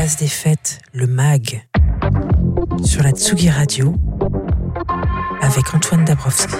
Place des Fêtes, le MAG, sur la Tsugi Radio, avec Antoine Dabrowski.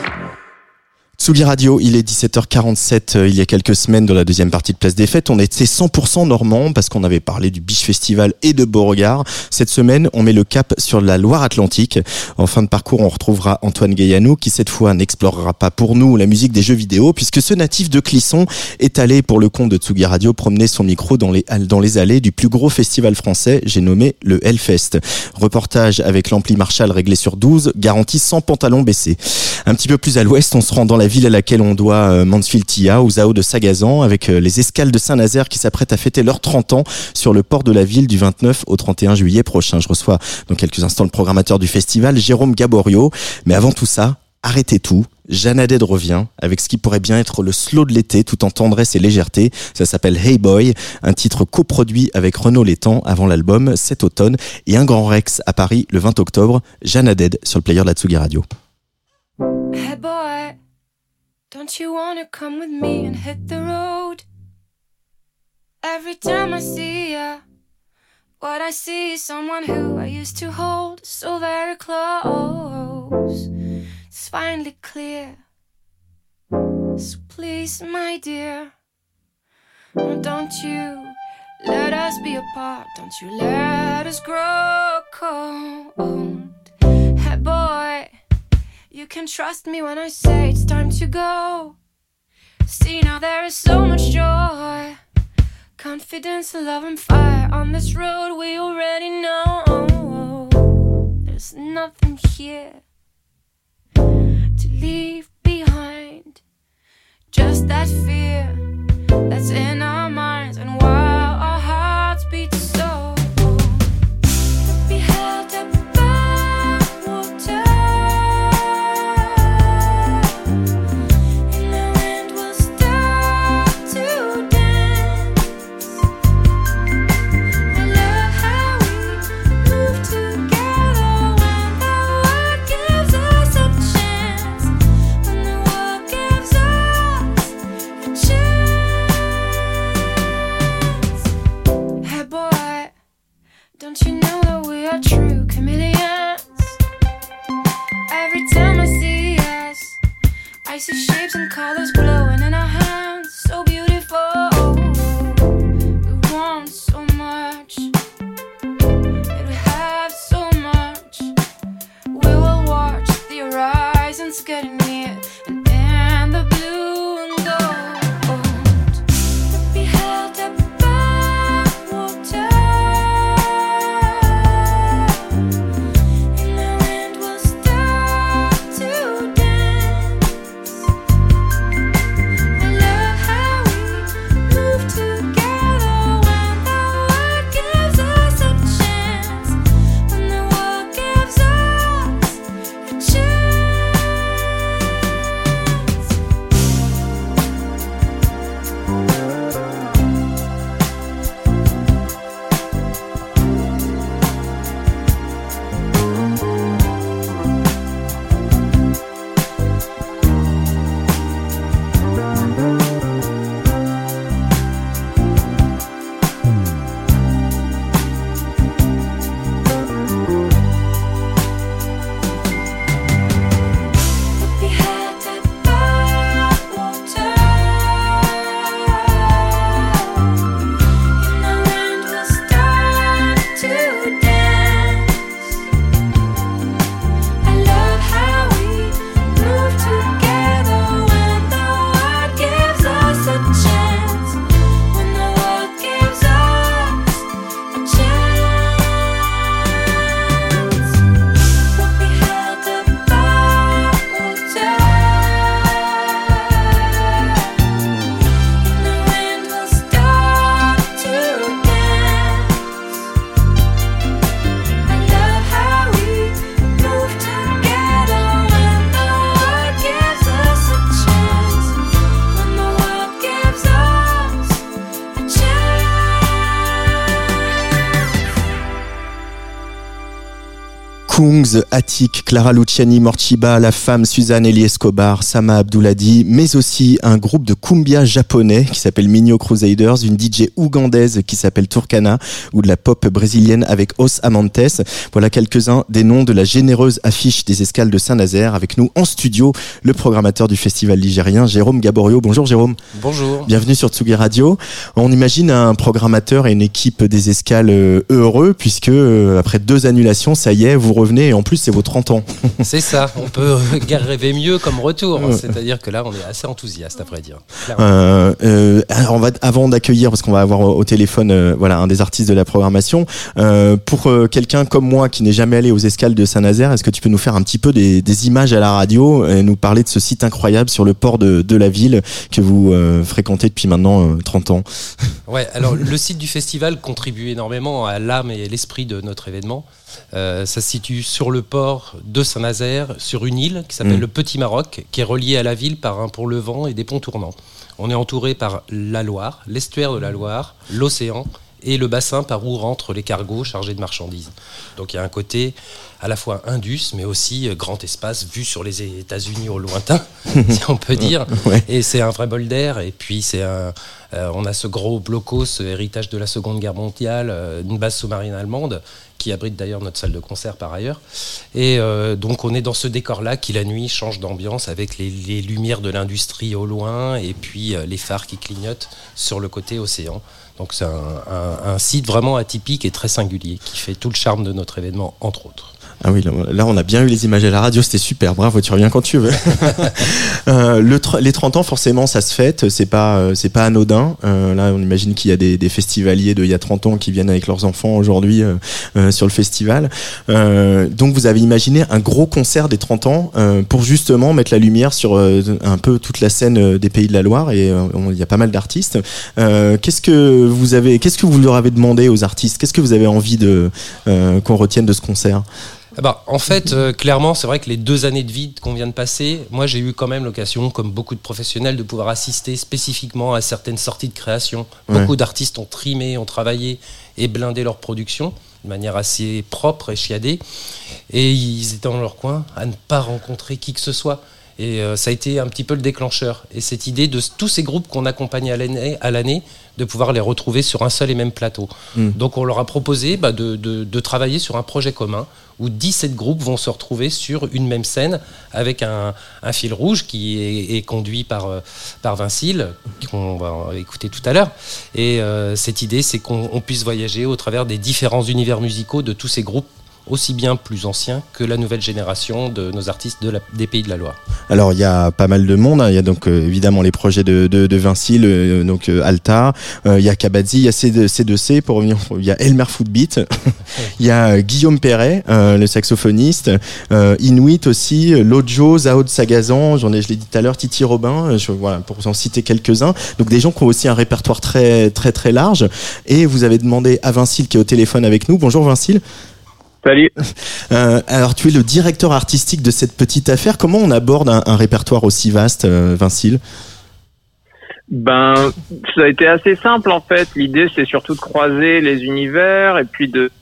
Tsugi Radio, il est 17h47. Euh, il y a quelques semaines, dans la deuxième partie de Place des Fêtes, on était 100% normand parce qu'on avait parlé du Biche Festival et de Beauregard. Cette semaine, on met le cap sur la Loire-Atlantique. En fin de parcours, on retrouvera Antoine Gaillanou qui, cette fois, n'explorera pas pour nous la musique des jeux vidéo puisque ce natif de Clisson est allé, pour le compte de Tsugi Radio, promener son micro dans les, dans les allées du plus gros festival français, j'ai nommé le Hellfest. Reportage avec l'ampli Marshall réglé sur 12, garantie sans pantalon baissé. Un petit peu plus à l'ouest, on se rend dans la ville à laquelle on doit euh, Mansfield Tia ou Zao de Sagazan avec euh, les escales de Saint-Nazaire qui s'apprêtent à fêter leurs 30 ans sur le port de la ville du 29 au 31 juillet prochain. Je reçois dans quelques instants le programmateur du festival, Jérôme Gaborio. Mais avant tout ça, arrêtez tout. Jeanne Haddad revient avec ce qui pourrait bien être le slow de l'été tout en tendresse et légèreté. Ça s'appelle Hey Boy, un titre coproduit avec Renaud Létang avant l'album cet automne et un grand Rex à Paris le 20 octobre. Jeanne Haddad sur le player de la Radio. Hey boy, don't you wanna come with me and hit the road? Every time I see ya, what I see is someone who I used to hold so very close. It's finally clear. So please, my dear, don't you let us be apart. Don't you let us grow cold. Hey boy. You can trust me when I say it's time to go. See, now there is so much joy, confidence, love, and fire on this road we already know. There's nothing here to leave behind, just that fear that's in our colors Kungs, Attic, Clara Luciani, Morchiba, La Femme, Suzanne Elie Escobar, Sama Abdouladi, mais aussi un groupe de cumbia japonais qui s'appelle Minio Crusaders, une DJ ougandaise qui s'appelle Turkana ou de la pop brésilienne avec Os Amantes. Voilà quelques-uns des noms de la généreuse affiche des escales de Saint-Nazaire. Avec nous en studio, le programmateur du festival ligérien, Jérôme Gaborio. Bonjour Jérôme. Bonjour. Bienvenue sur Tsugi Radio. On imagine un programmateur et une équipe des escales euh, heureux puisque euh, après deux annulations, ça y est, vous revenez et en plus c'est vos 30 ans. C'est ça, on peut rêver mieux comme retour. C'est-à-dire que là, on est assez enthousiaste, après dire. Euh, euh, alors on va, avant d'accueillir, parce qu'on va avoir au téléphone euh, voilà, un des artistes de la programmation, pour quelqu'un comme moi qui n'est jamais allé aux escales de Saint-Nazaire, est-ce que tu peux nous faire un petit peu des, des, images à la radio et nous parler de ce site incroyable sur le port de, de la ville que vous fréquentez depuis maintenant 30 ans? Ouais, alors le site du festival contribue énormément à l'âme et l'esprit de notre événement. Euh, ça se situe sur le port de Saint-Nazaire, sur une île qui s'appelle mm. le Petit Maroc, qui est reliée à la ville par un pont levant et des ponts tournants. On est entouré par la Loire, l'estuaire de la Loire, l'océan et le bassin par où rentrent les cargos chargés de marchandises. Donc il y a un côté à la fois indus, mais aussi euh, grand espace vu sur les États-Unis au lointain, si on peut dire. Et c'est un vrai bol d'air. Et puis c'est un, euh, on a ce gros blocos, héritage de la Seconde Guerre mondiale, euh, une base sous-marine allemande qui abrite d'ailleurs notre salle de concert par ailleurs. Et donc on est dans ce décor-là qui la nuit change d'ambiance avec les, lumières de l'industrie au loin et puis les phares qui clignotent sur le côté océan. Donc c'est un, site vraiment atypique et très singulier qui fait tout le charme de notre événement, entre autres. Ah oui, là on a bien eu les images à la radio, c'était super, bravo, tu reviens quand tu veux. euh, le les 30 ans, forcément, ça se fête, c'est pas, euh, c'est pas anodin. Euh, là, on imagine qu'il y a des, des festivaliers de il y a 30 ans qui viennent avec leurs enfants aujourd'hui sur le festival. donc vous avez imaginé un gros concert des 30 ans pour justement mettre la lumière sur un peu toute la scène des Pays de la Loire et il y a pas mal d'artistes. qu'est-ce que vous avez, qu'est-ce que vous leur avez demandé aux artistes? Qu'est-ce que vous avez envie de qu'on retienne de ce concert? Eh ben, en fait, euh, clairement, c'est vrai que les deux années de vide qu'on vient de passer, moi j'ai eu quand même l'occasion, comme beaucoup de professionnels, de pouvoir assister spécifiquement à certaines sorties de création. Beaucoup d'artistes ont trimé, ont travaillé et blindé leur production de manière assez propre et chiadée. Et ils étaient dans leur coin à ne pas rencontrer qui que ce soit. Et euh, ça a été un petit peu le déclencheur. Et cette idée de tous ces groupes qu'on accompagne à l'année, de pouvoir les retrouver sur un seul et même plateau. Hmm. Donc on leur a proposé bah, de, de, travailler sur un projet commun où 17 groupes vont se retrouver sur une même scène avec un, un fil rouge qui est, est conduit par, euh, par Vincile, qu'on va écouter tout à l'heure. Et euh, cette idée, c'est qu'on puisse voyager au travers des différents univers musicaux de tous ces groupes aussi bien plus anciens que la nouvelle génération de nos artistes des Pays de la Loire. Alors il y a pas mal de monde, hein. il y a donc euh, évidemment les projets de, de, le, donc euh, Alta, euh, il y a Kabadzi, il y a C2C pour revenir, il y a Elmer Footbeat, il y a Guillaume Perret, le saxophoniste, Inuit aussi, Lojo, Zao de Sagazan, j'en ai, je l'ai dit tout à l'heure, Titi Robin, je, voilà pour en citer quelques-uns. Donc des gens qui ont aussi un répertoire très très très large. Et vous avez demandé à Vincile qui est au téléphone avec nous. Bonjour Vincile. Salut. Euh, alors, tu es le directeur artistique de cette petite affaire. Comment on aborde un, répertoire aussi vaste, euh, Vincile? Ben, ça a été assez simple en fait. L'idée, c'est surtout de croiser les univers et puis de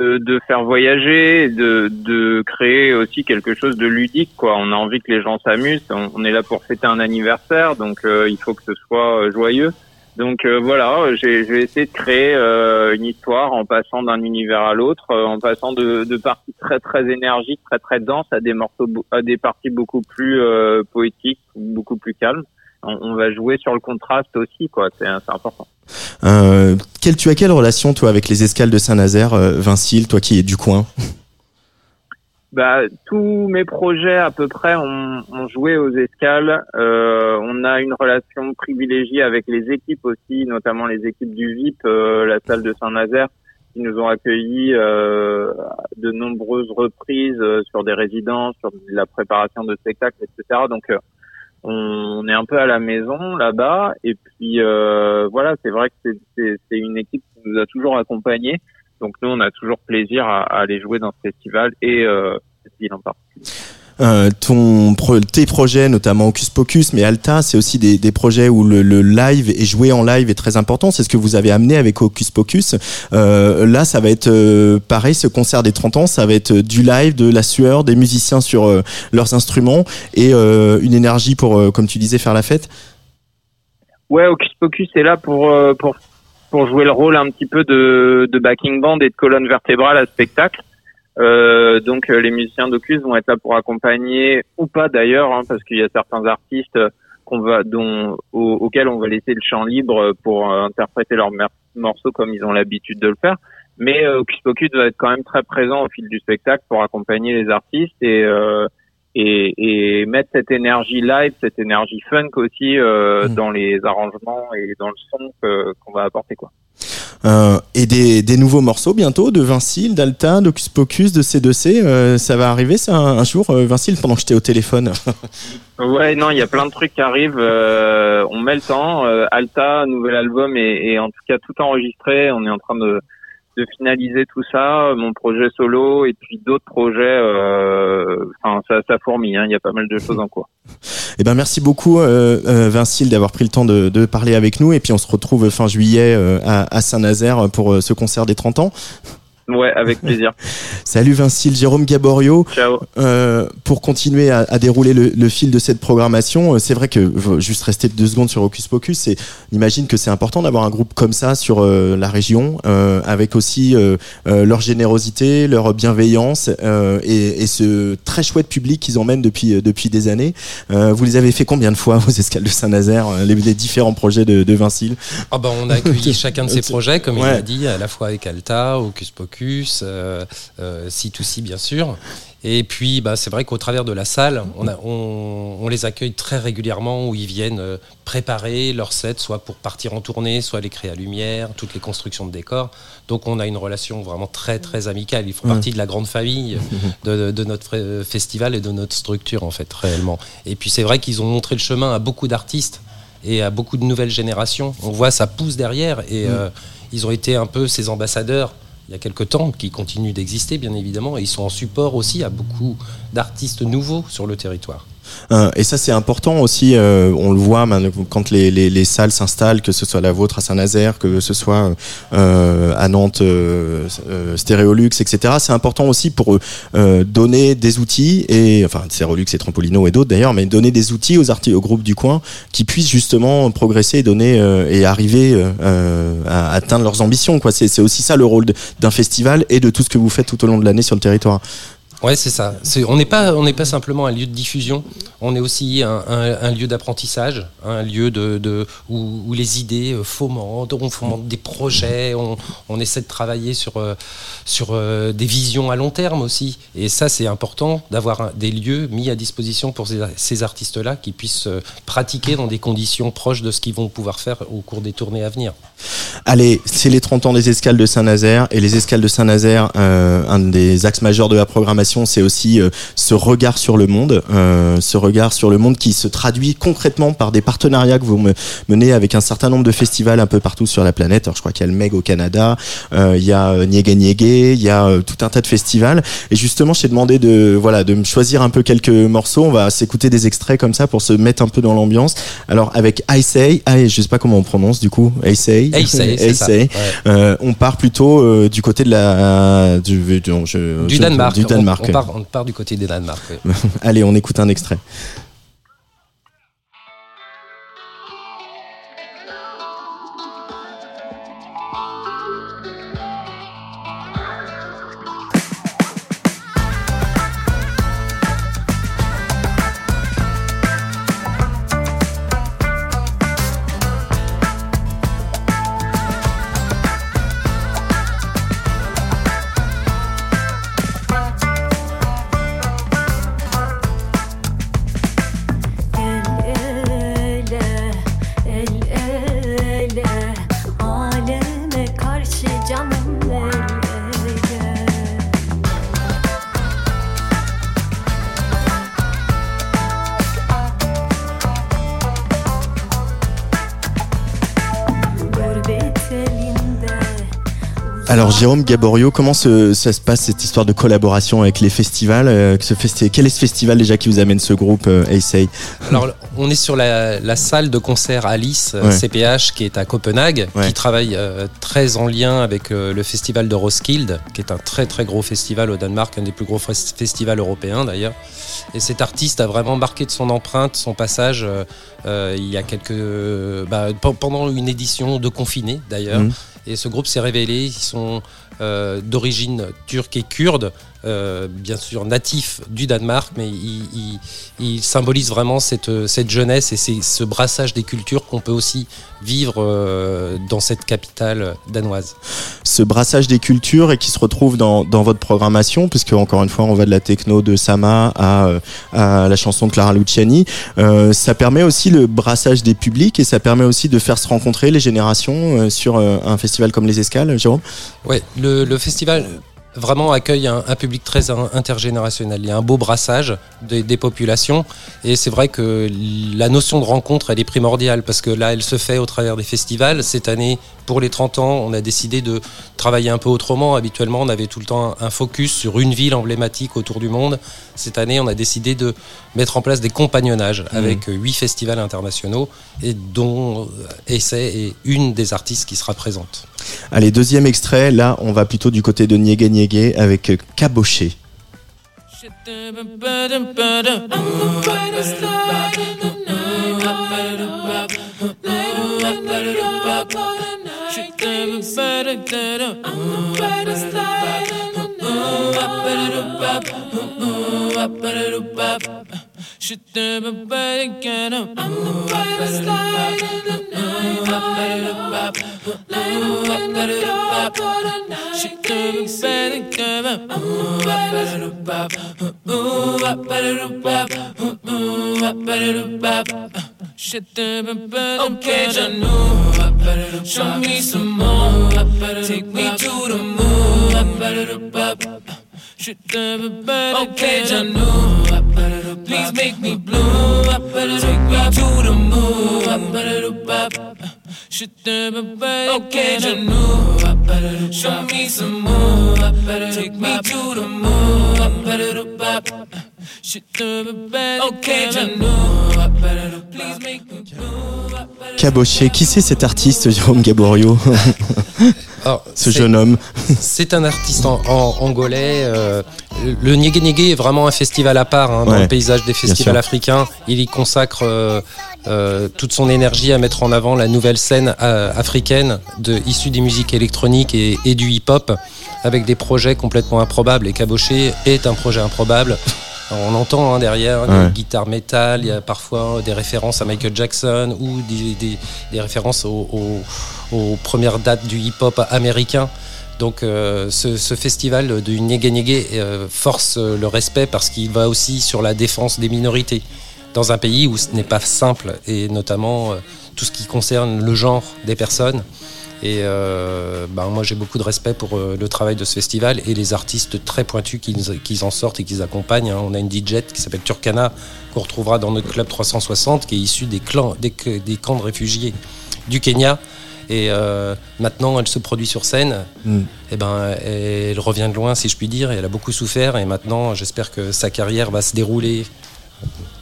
de, faire voyager, de, de créer aussi quelque chose de ludique. Quoi. On a envie que les gens s'amusent. On, est là pour fêter un anniversaire, donc euh, il faut que ce soit euh, joyeux. Donc euh, voilà, j'ai essayé de créer euh, une histoire en passant d'un univers à l'autre, euh, en passant de, de, parties très très énergiques, très très denses, à des morceaux, à des parties beaucoup plus poétiques, beaucoup plus calmes. On, va jouer sur le contraste aussi, quoi. C'est important. quelle, tu as quelle relation toi avec les escales de Saint-Nazaire, Vincile, toi qui es du coin? Bah, tous mes projets à peu près ont, ont joué aux escales. Euh, on a une relation privilégiée avec les équipes aussi, notamment les équipes du VIP, euh, la salle de Saint-Nazaire, qui nous ont accueillis euh, de nombreuses reprises euh, sur des résidences, sur la préparation de spectacles, etc. Donc on, est un peu à la maison là-bas. Et puis voilà, c'est vrai que c'est une équipe qui nous a toujours accompagnés. Donc nous, on a toujours plaisir à, aller jouer dans ce festival et euh, cette ville en particulier. Euh, ton, tes projets, notamment Hocus Pocus, mais Alta, c'est aussi des, des, projets où le, le, live et jouer en live est très important. C'est ce que vous avez amené avec Hocus Pocus. Euh, là, ça va être euh, pareil, ce concert des 30 ans, ça va être du live, de la sueur, des musiciens sur euh, leurs instruments et une énergie pour, comme tu disais, faire la fête. Ouais, Hocus Pocus est là pour pour pour jouer le rôle un petit peu de, de backing band et de colonne vertébrale à spectacle. Euh, donc euh, les musiciens d'Ocus vont être là pour accompagner ou pas d'ailleurs, hein, parce qu'il y a certains artistes qu'on va, dont, auxquels on va laisser le champ libre pour euh, interpréter leurs morceaux comme ils ont l'habitude de le faire. Mais euh, Ocus Pocus va être quand même très présent au fil du spectacle pour accompagner les artistes et euh, et, et, mettre cette énergie live, cette énergie funk aussi euh, mm. dans les arrangements et dans le son qu'on va apporter quoi. Euh, et des, des, nouveaux morceaux bientôt de Vincile, d'Alta, d'Ocus Pocus, de C2C. Euh, ça va arriver ça un, jour, euh, Vincile, pendant que j'étais au téléphone Ouais, non, il y a plein de trucs qui arrivent. Euh, on met le temps. Alta, nouvel album et, et en tout cas tout enregistré. On est en train de de finaliser tout ça, mon projet solo et puis d'autres projets. Euh, enfin, ça, ça fourmille. Hein, il y a pas mal de choses en cours. Eh ben, merci beaucoup, euh, euh, Vincile, d'avoir pris le temps de, parler avec nous. Et puis, on se retrouve fin juillet euh, à Saint-Nazaire pour ce concert des 30 ans. Ouais, avec plaisir. Salut Vincile, Jérôme Gaborio. Ciao. Euh, pour continuer à, à dérouler le, le, fil de cette programmation, euh, c'est vrai que juste rester deux secondes sur Hocus Pocus, c'est imagine que c'est important d'avoir un groupe comme ça sur euh, la région, euh, avec aussi euh, euh, leur générosité, leur bienveillance et, et, ce très chouette public qu'ils emmènent depuis depuis des années. vous les avez fait combien de fois aux escales de Saint-Nazaire, les, les, différents projets de, de Vincile? Ah ben, on a accueilli chacun de ces projets, comme il a dit, à la fois avec Alta, Hocus Pocus euh, euh, C2C bien sûr. Et puis, bah, c'est vrai qu'au travers de la salle, on, a, on, on, les accueille très régulièrement où ils viennent euh, préparer leur set, soit pour partir en tournée, soit les créer à lumière, toutes les constructions de décors. Donc, on a une relation vraiment très, très amicale. Ils font mmh. partie de la grande famille de, de, notre festival et de notre structure, en fait, réellement. Et puis, c'est vrai qu'ils ont montré le chemin à beaucoup d'artistes et à beaucoup de nouvelles générations. On voit ça pousse derrière et mmh. euh, ils ont été un peu ces ambassadeurs il y a quelques temps, qui continuent d'exister bien évidemment, et ils sont en support aussi à beaucoup d'artistes nouveaux sur le territoire. Euh, et ça c'est important aussi, euh, on le voit quand les, les, les salles s'installent, que ce soit la vôtre à Saint-Nazaire, que ce soit euh, à Nantes, Stéréolux, etc. C'est important aussi pour donner des outils, et enfin Stéréolux et Trampolino et d'autres d'ailleurs, mais donner des outils aux, artistes, aux groupes du coin qui puissent justement progresser et donner et arriver à atteindre leurs ambitions. C'est aussi ça le rôle d'un festival et de tout ce que vous faites tout au long de l'année sur le territoire. Ouais, c'est ça. on n'est pas, on n'est pas simplement un lieu de diffusion. On est aussi un, lieu d'apprentissage, un lieu de, de où, les idées euh, fomentent, on fomente des projets, on, essaie de travailler sur euh, sur euh, des visions à long terme aussi. Et ça, c'est important d'avoir des lieux mis à disposition pour ces, artistes-là qui puissent pratiquer dans des conditions proches de ce qu'ils vont pouvoir faire au cours des tournées à venir. Allez, c'est les 30 ans des escales de Saint-Nazaire et les escales de Saint-Nazaire, un des axes majeurs de la programmation c'est aussi euh, ce regard sur le monde, euh, ce regard sur le monde qui se traduit concrètement par des partenariats que vous menez avec un certain nombre de festivals un peu partout sur la planète. Alors, je crois qu'il y a le Meg au Canada, euh, il y a Niégué Niégué, il y a tout un tas de festivals. Et justement, je t'ai demandé de voilà de me choisir un peu quelques morceaux. On va s'écouter des extraits comme ça pour se mettre un peu dans l'ambiance. Alors avec I Say, I, je sais pas comment on prononce du coup, I Say, I Say, I say. Euh, on part plutôt euh, du côté de la du, du, je, du Danemark. Du Danemark. On, part, on part du côté des Danemark. Oui. Allez, on écoute un extrait. Alors Jérôme Gaborio, comment ça se passe cette histoire de collaboration avec les festivals euh, ce Quel est ce festival déjà qui vous amène ce groupe euh, Alors on est sur la, salle de concert Alice CPH qui est à Copenhague, qui travaille très en lien avec le festival de Roskilde, qui est un très très gros festival au Danemark, un des plus gros festivals européens d'ailleurs. Et cet artiste a vraiment marqué de son empreinte son passage il y a quelques bah, pendant une édition de confiné d'ailleurs. Mmh. Et ce groupe s'est révélé, ils sont euh, d'origine turque et kurde, euh, bien sûr natif du Danemark, mais il, symbolise vraiment cette, cette jeunesse et ce brassage des cultures qu'on peut aussi vivre euh, dans cette capitale danoise. Ce brassage des cultures et qui se retrouve dans, dans, votre programmation, puisque encore une fois on va de la techno de Sama à, à la chanson de Clara Luciani, euh, ça permet aussi le brassage des publics et ça permet aussi de faire se rencontrer les générations sur un festival comme les Escales, Jérôme? Le, le festival vraiment accueille un, public très intergénérationnel. Il y a un beau brassage des populations et c'est vrai que la notion de rencontre, elle est primordiale parce que là, elle se fait au travers des festivals. Cette année, pour les 30 ans, on a décidé de travailler un peu autrement. Habituellement, on avait tout le temps un focus sur une ville emblématique autour du monde. Cette année, on a décidé de mettre en place des compagnonnages mmh. avec huit festivals internationaux et dont Essai est une des artistes qui sera présente. Allez, deuxième extrait. Là, on va plutôt du côté de Niégué Avec Caboché. Je t'aime pas les canons. I'm the brightest light in the night. Je t'aime pas les canons. Je t'aime pas Okay, Janu. Show me some more. Take me to the moon. Okay, Janu. Please make me blue. Take me to the moon. Okay, Janu. Show me some more. Take me to the moon. Je t'aime pas Okay, Janu. Please make me blue. Caboché, qui c'est cet artiste, Jérôme Gaborio? Ce jeune homme. C'est un artiste en, angolais. Euh, le Niégué est vraiment un festival à part hein, dans le paysage des festivals africains. Il y consacre euh, euh, toute son énergie à mettre en avant la nouvelle scène africaine de, issue des musiques électroniques et, et du hip-hop avec des projets complètement improbables. Et Caboché est un projet improbable. On entend hein, derrière des guitares métal, il y a parfois des références à Michael Jackson ou des, références aux, premières dates du hip-hop américain. Donc euh, ce, festival du Nyege Nyege euh, force le respect parce qu'il va aussi sur la défense des minorités dans un pays où ce n'est pas simple et notamment euh, tout ce qui concerne le genre des personnes. Et euh, ben, moi, j'ai beaucoup de respect pour euh, le travail de ce festival et les artistes très pointus qui, en sortent et qui accompagnent. Hein. On a une DJ qui s'appelle Turkana, qu'on retrouvera dans notre club 360, qui est issue des, clans, des, camps de réfugiés du Kenya. Et euh, maintenant, elle se produit sur scène. Mm. Et ben, elle revient de loin, si je puis dire. Et elle a beaucoup souffert. Et maintenant, j'espère que sa carrière va se dérouler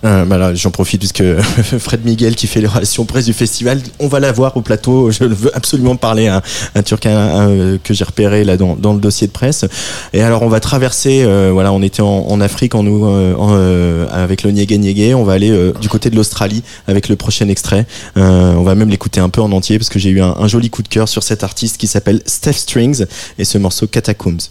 euh, bah J'en profite puisque Fred Miguel qui fait les relations presse du festival, on va la voir au plateau. Je veux absolument parler à un Turc euh, que j'ai repéré là dans, le dossier de presse. Et alors on va traverser. Euh, voilà, on était en, Afrique en avec le Niégué Niégué. On va aller du côté de l'Australie avec le prochain extrait. on va même l'écouter un peu en entier parce que j'ai eu un, un, joli coup de cœur sur cet artiste qui s'appelle Steph Strings et ce morceau Catacombs.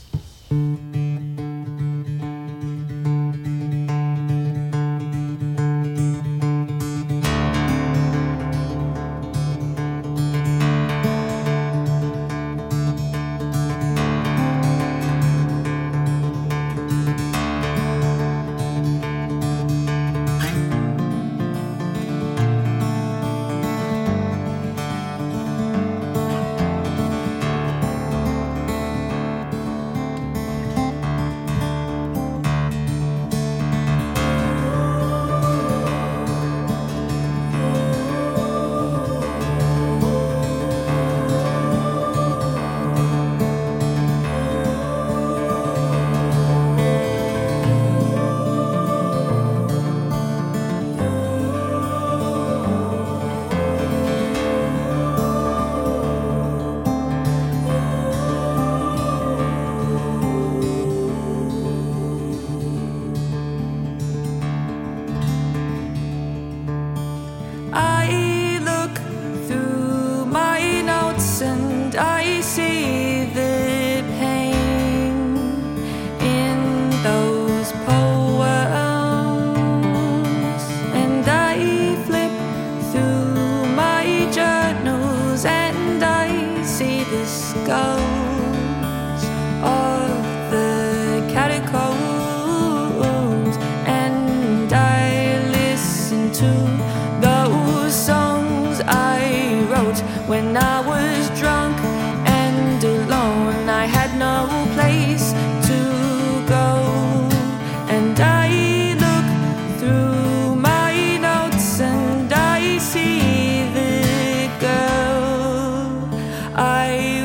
I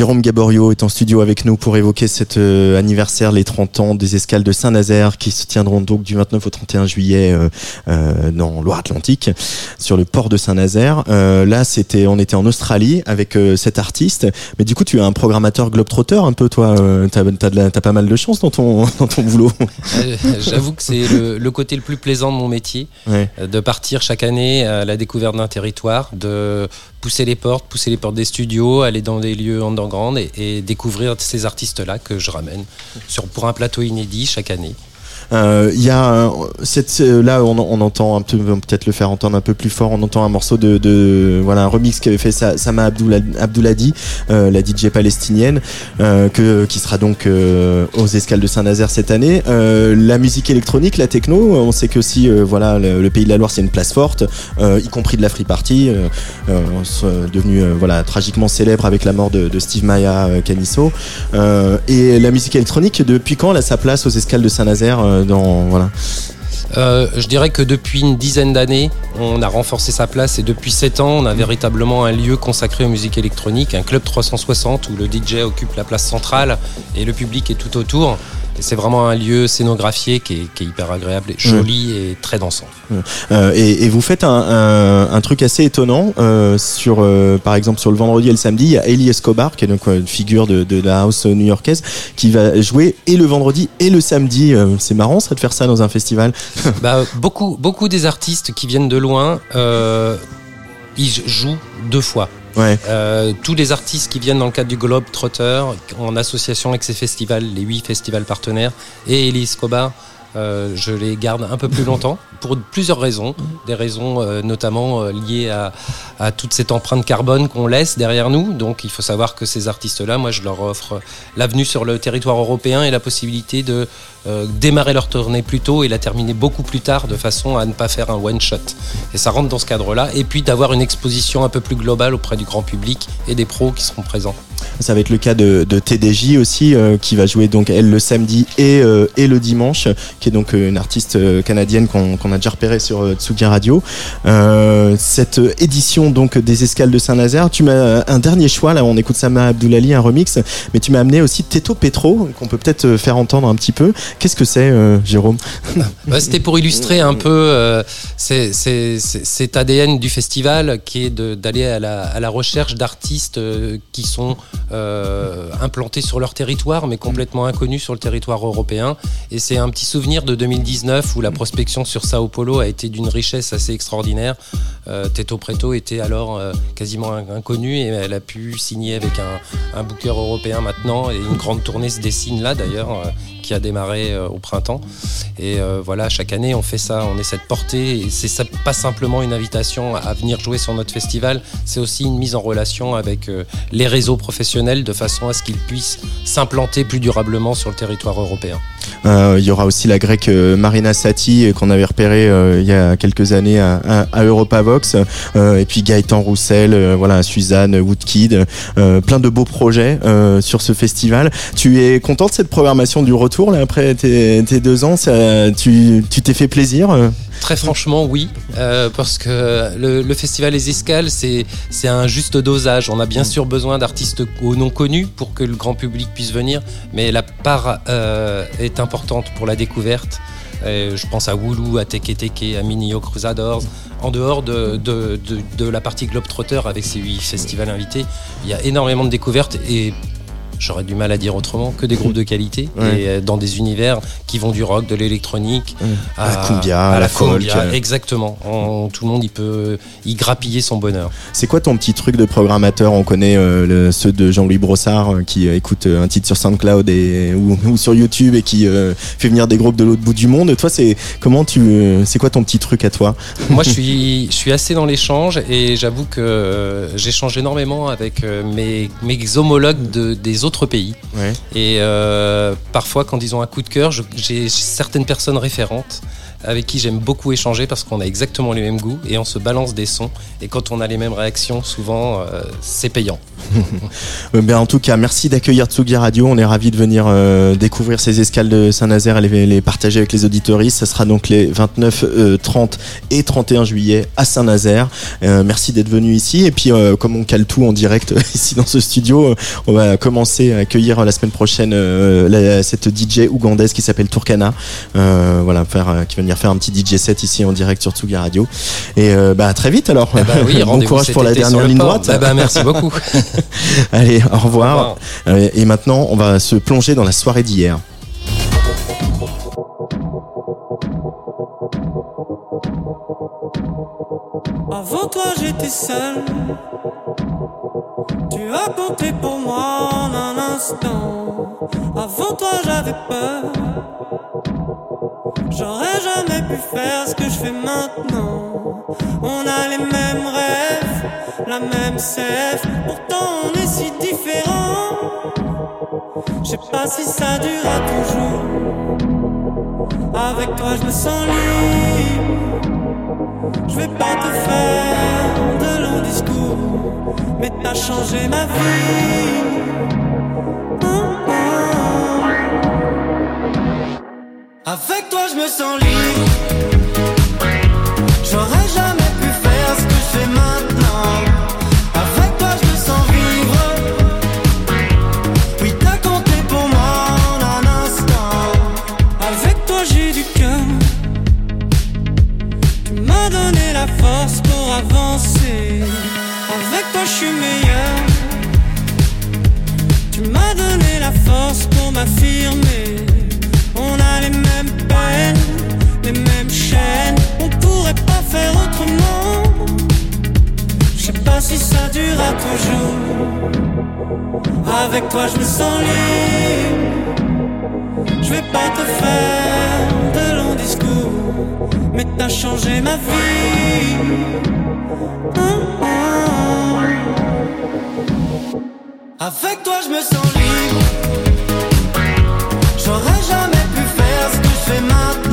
Jérôme Gaborio est en studio avec nous pour évoquer cet euh, anniversaire, les 30 ans des escales de Saint-Nazaire qui se tiendront donc du 29 au 31 juillet euh, euh, dans Loire-Atlantique, sur le port de Saint-Nazaire. Là, c'était, on était en Australie avec cet artiste, mais du coup, tu es un programmateur globetrotter un peu, toi. T'as, t'as pas mal de chance dans ton, dans ton boulot. J'avoue que c'est le, le côté le plus plaisant de mon métier, Ouais. de partir chaque année à la découverte d'un territoire, de pousser les portes, pousser les portes des studios, aller dans des lieux underground et, et découvrir ces artistes-là que je ramène sur, pour un plateau inédit chaque année. Euh, Il y a cette euh, là on, on entend un peu peut-être le faire entendre un peu plus fort. On entend un morceau de, de voilà un remix qu'avait fait Sa- Sama Abdoula- Abdouladi euh, la DJ palestinienne que qui sera donc aux escales de Saint-Nazaire cette année. La musique électronique la techno on sait que aussi voilà le, pays de la Loire c'est une place forte y compris de la free party devenu voilà tragiquement célèbre avec la mort de, de Steve Maya Canisso. Euh, et la musique électronique depuis quand elle a sa place aux escales de Saint-Nazaire voilà Euh, je dirais que depuis une dizaine d'années, on a renforcé sa place et depuis 7 ans, on a véritablement un lieu consacré aux musiques électroniques, un club 360 où le DJ occupe la place centrale et le public est tout autour. Et c'est vraiment un lieu scénographié qui est, qui est hyper agréable, et joli et très dansant. Euh, et, et vous faites un, un, un truc assez étonnant euh, sur, euh, par exemple, sur le vendredi et le samedi, il y a Ellie Escobar, qui est donc une figure de, de la house new-yorkaise, qui va jouer et le vendredi et le samedi. C'est marrant ça de faire ça dans un festival. Bah, beaucoup, beaucoup des artistes qui viennent de loin, ils jouent deux fois. Euh, tous les artistes qui viennent dans le cadre du Globe Trotter, en association avec ces festivals, les huit festivals partenaires, et Elie Escobar, euh, je les garde un peu plus longtemps pour plusieurs raisons. Des raisons euh, notamment euh, liées à, à toute cette empreinte carbone qu'on laisse derrière nous. Donc il faut savoir que ces artistes-là, moi je leur offre l'avenue sur le territoire européen et la possibilité de démarrer leur tournée plus tôt et la terminer beaucoup plus tard de façon à ne pas faire un one-shot. Et ça rentre dans ce cadre-là. Et puis d'avoir une exposition un peu plus globale auprès du grand public et des pros qui seront présents. Ça va être le cas de, de TDJ aussi, euh, qui va jouer donc elle le samedi et, euh, et le dimanche, qui est donc euh, une artiste euh, canadienne qu'on a déjà repérée sur euh, Tsugi Radio. Cette édition donc des escales de Saint-Nazaire, tu m'as un dernier choix là, on écoute Sama Abdoulali, un remix, mais tu m'as amené aussi Teto Petro, qu'on peut peut-être faire entendre un petit peu. Qu'est-ce que c'est, Jérôme? Bah, C'était pour illustrer un peu cet ADN du festival qui est d'aller à la, à la recherche d'artistes qui sont euh, implantés sur leur territoire mais complètement inconnus sur le territoire européen. Et c'est un petit souvenir de 2019 où la prospection sur Sao Paulo a été d'une richesse assez extraordinaire. Euh, Teto Preto était alors euh, quasiment in- inconnue et elle a pu signer avec un, un booker européen maintenant et une grande tournée se dessine là d'ailleurs euh, qui a démarré au printemps. Et voilà, chaque année, on fait ça, on essaie de porter. Et c'est pas simplement une invitation à venir jouer sur notre festival, c'est aussi une mise en relation avec les réseaux professionnels de façon à ce qu'ils puissent s'implanter plus durablement sur le territoire européen. Euh, Il y aura aussi la grecque euh, Marina Sati euh, qu'on avait repérée il y a quelques années à, à, à Europavox. Et puis Gaëtan Roussel, voilà, Suzanne Woodkid, plein de beaux projets sur ce festival. Tu es content de cette programmation du retour là après tes, tes deux ans? Ça, Tu tu t'es fait plaisir? Très franchement, oui, euh, parce que le, le festival Les Escales, c'est un juste dosage. On a bien sûr besoin d'artistes non connus pour que le grand public puisse venir, mais la part euh, est importante pour la découverte. Je pense à Woulou, à Teke Teke, à Minio Crusadors. En dehors de, la partie Globetrotter avec ses huit festivals invités, il y a énormément de découvertes et j'aurais du mal à dire autrement que des groupes de qualité Ouais. et euh, dans des univers qui vont du rock, de l'électronique, À la cumbia, à la folk. cumbia, Exactement. On- tout le monde il peut y grappiller son bonheur. C'est quoi ton petit truc de programmateur? On connaît euh, le- ceux de Jean-Louis Brossard euh, qui écoute un titre sur SoundCloud et, ou, ou sur YouTube et qui fait venir des groupes de l'autre bout du monde. Toi, c'est comment tu C'est quoi ton petit truc à toi? Moi, je suis, je suis assez dans l'échange et j'avoue que j'échange énormément avec mes, mes homologues de, des autres pays. Ouais. Et euh, parfois, quand ils ont un coup de cœur, j'ai certaines personnes référentes avec qui j'aime beaucoup échanger parce qu'on a exactement les mêmes goûts et on se balance des sons. Et quand on a les mêmes réactions, souvent, euh, c'est payant. Euh, ben, en tout cas, merci d'accueillir Tsugi Radio. On est ravis de venir euh, découvrir ces escales de Saint-Nazaire et les, partager avec les auditoristes. Ça sera donc les 29, euh, 30 et 31 juillet à Saint-Nazaire. Euh, merci d'être venu ici. Et puis, euh, comme on cale tout en direct ici dans ce studio, euh, on va commencer à accueillir la semaine prochaine euh, cette DJ ougandaise qui s'appelle Turkana. Euh, voilà, faire, euh, qui va venir faire un petit DJ set ici en direct sur Tsugi Radio. Et euh, bah, à très vite alors. Eh ben oui, bon courage pour la dernière ligne droite. Eh ben, merci beaucoup. Allez, au Au revoir. revoir. Euh, Et maintenant, on va se plonger dans la soirée d'hier. Avant toi j'étais seul. Tu as compté pour moi en un instant. Avant toi j'avais peur. J'aurais jamais pu faire ce que je fais maintenant. On a les mêmes rêves, la même sève. Pourtant on est si différents. Je sais pas si ça durera toujours. Avec toi je me sens libre. Je vais pas te faire de longs discours, mais t'as changé ma vie. Avec toi, je me sens libre. J'aurais jamais pu faire ce que je fais maintenant. Avec toi, je me sens vivre. Oui, t'as compté pour moi en un instant. Avec toi, j'ai du cœur. Tu m'as donné la force pour avancer. Avec toi, je suis meilleur. Tu m'as donné la force pour m'affirmer. Je sais pas si ça durera toujours. Avec toi, je me sens libre. Je vais pas te faire de longs discours, mais t'as changé ma vie. Hum, hum. Avec toi, je me sens libre. J'aurais jamais pu faire ce que je fais maintenant.